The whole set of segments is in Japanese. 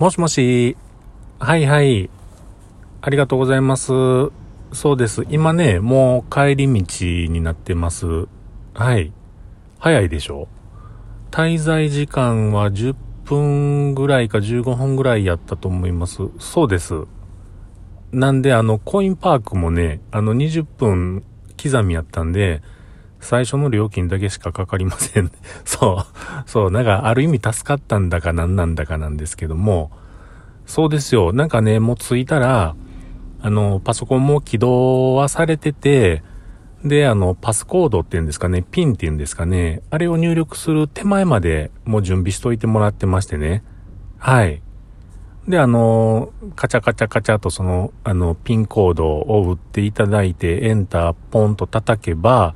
もしもし。はいはい。ありがとうございます。そうです。今ね、もう帰り道になってます。はい。早いでしょ？滞在時間は10分ぐらいか15分ぐらいやったと思います。そうです。なんで、あの、コインパークもね、あの、20分刻みやったんで、最初の料金だけしかかかりません。そう。そう。なんか、ある意味助かったんだか何なんだかなんですけども、そうですよ。なんかね、もう着いたら、あの、パソコンも起動はされてて、で、あの、パスコードっていうんですかね、ピンっていうんですかね、あれを入力する手前までもう準備しといてもらってましてね。はい。で、あの、カチャカチャカチャとその、あの、ピンコードを打っていただいて、エンターポンと叩けば、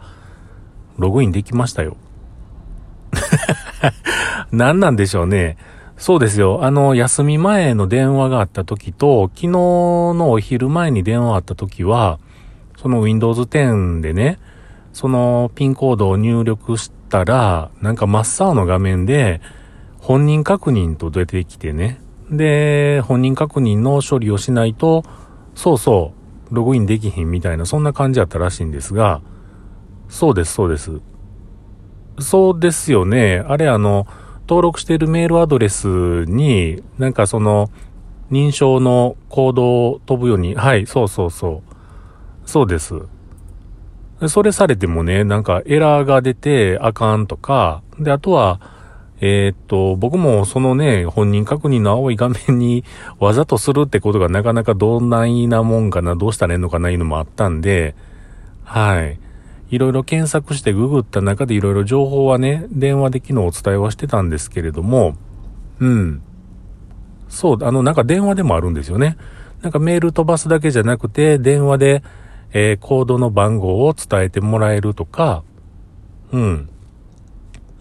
ログインできましたよ。何なんでしょうね。そうですよ。あの、休み前の電話があった時と、昨日のお昼前に電話あった時は、その Windows 10でね、そのピンコードを入力したら、なんか真っ青の画面で、本人確認と出てきてね。で、本人確認の処理をしないと、そうそう、ログインできひんみたいな、そんな感じだったらしいんですが、そうです、そうです。そうですよね。あれあの、登録しているメールアドレスに、なんかその、認証のコードを飛ぶように、はい、そうそうそう。そうです。それされてもね、なんかエラーが出てあかんとか、で、あとは、えーっと、僕もそのね、本人確認の青い画面にわざとするってことがなかなかどんないなもんかな、どうしたらいいのかないうのもあったんで、はい。いろいろ検索してググった中でいろいろ情報はね、電話で昨日お伝えはしてたんですけれども、うん。そう、あの、なんか電話でもあるんですよね。なんかメール飛ばすだけじゃなくて、電話で、えーコードの番号を伝えてもらえるとか、うん。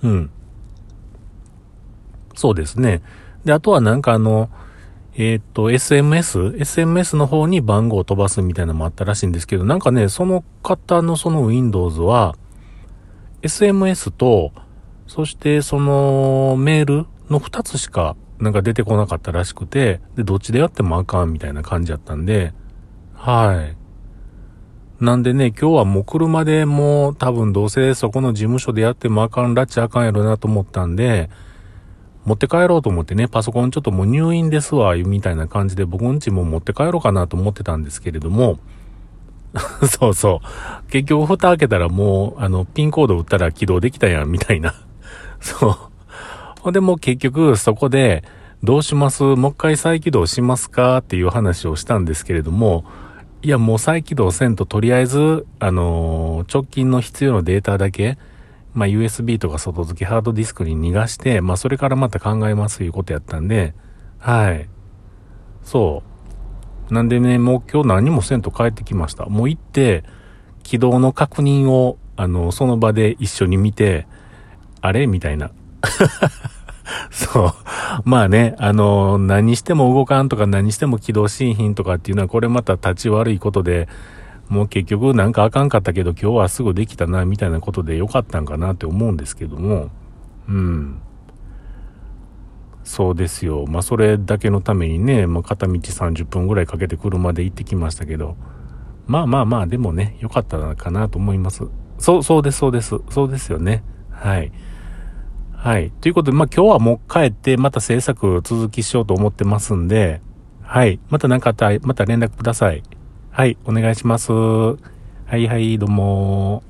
うん。そうですね。で、あとはなんかあの、えーっと、SMS? SMS の方に番号を飛ばすみたいなのもあったらしいんですけど、なんかね、その方のその Windows は、SMS と、そしてそのメールの2つしかなんか出てこなかったらしくて、で、どっちでやってもあかんみたいな感じだったんで、はい。なんでね、今日はもう車でもう多分どうせそこの事務所でやってもあかん、ラッチあかんやろなと思ったんで、持って帰ろうと思ってね、パソコンちょっともう入院ですわ、みたいな感じで僕んちも持って帰ろうかなと思ってたんですけれども、そうそう。結局蓋開けたらもう、あの、ピンコード打ったら起動できたやん、みたいな。そう。ほんでもう結局そこで、どうします？もう一回再起動しますか？っていう話をしたんですけれども、いやもう再起動せんととりあえず、あのー直近の必要なデータだけ、まあ USB とか外付けハードディスクに逃がして、まあそれからまた考えますいうことやったんで、はい。そう。なんでね、もう今日何もせんと帰ってきました。もう行って、起動の確認を、あの、その場で一緒に見て、あれ？みたいな。そう。まあね、あの、何しても動かんとか何しても起動しんひんとかっていうのはこれまた立ち悪いことで、もう結局なんかあかんかったけど今日はすぐできたなみたいなことでよかったんかなって思うんですけども、うん。そうですよ。まあそれだけのためにね、まあ片道30分ぐらいかけて車で行ってきましたけど、まあまあまあでもね、よかったかなと思います。そう、そうです、そうです。そうですよね。はい。はい。ということで、まあ今日はもう帰って、また制作続きしようと思ってますんで、はい。また何かあったら、また連絡ください。はい。お願いします。はいはい、どうも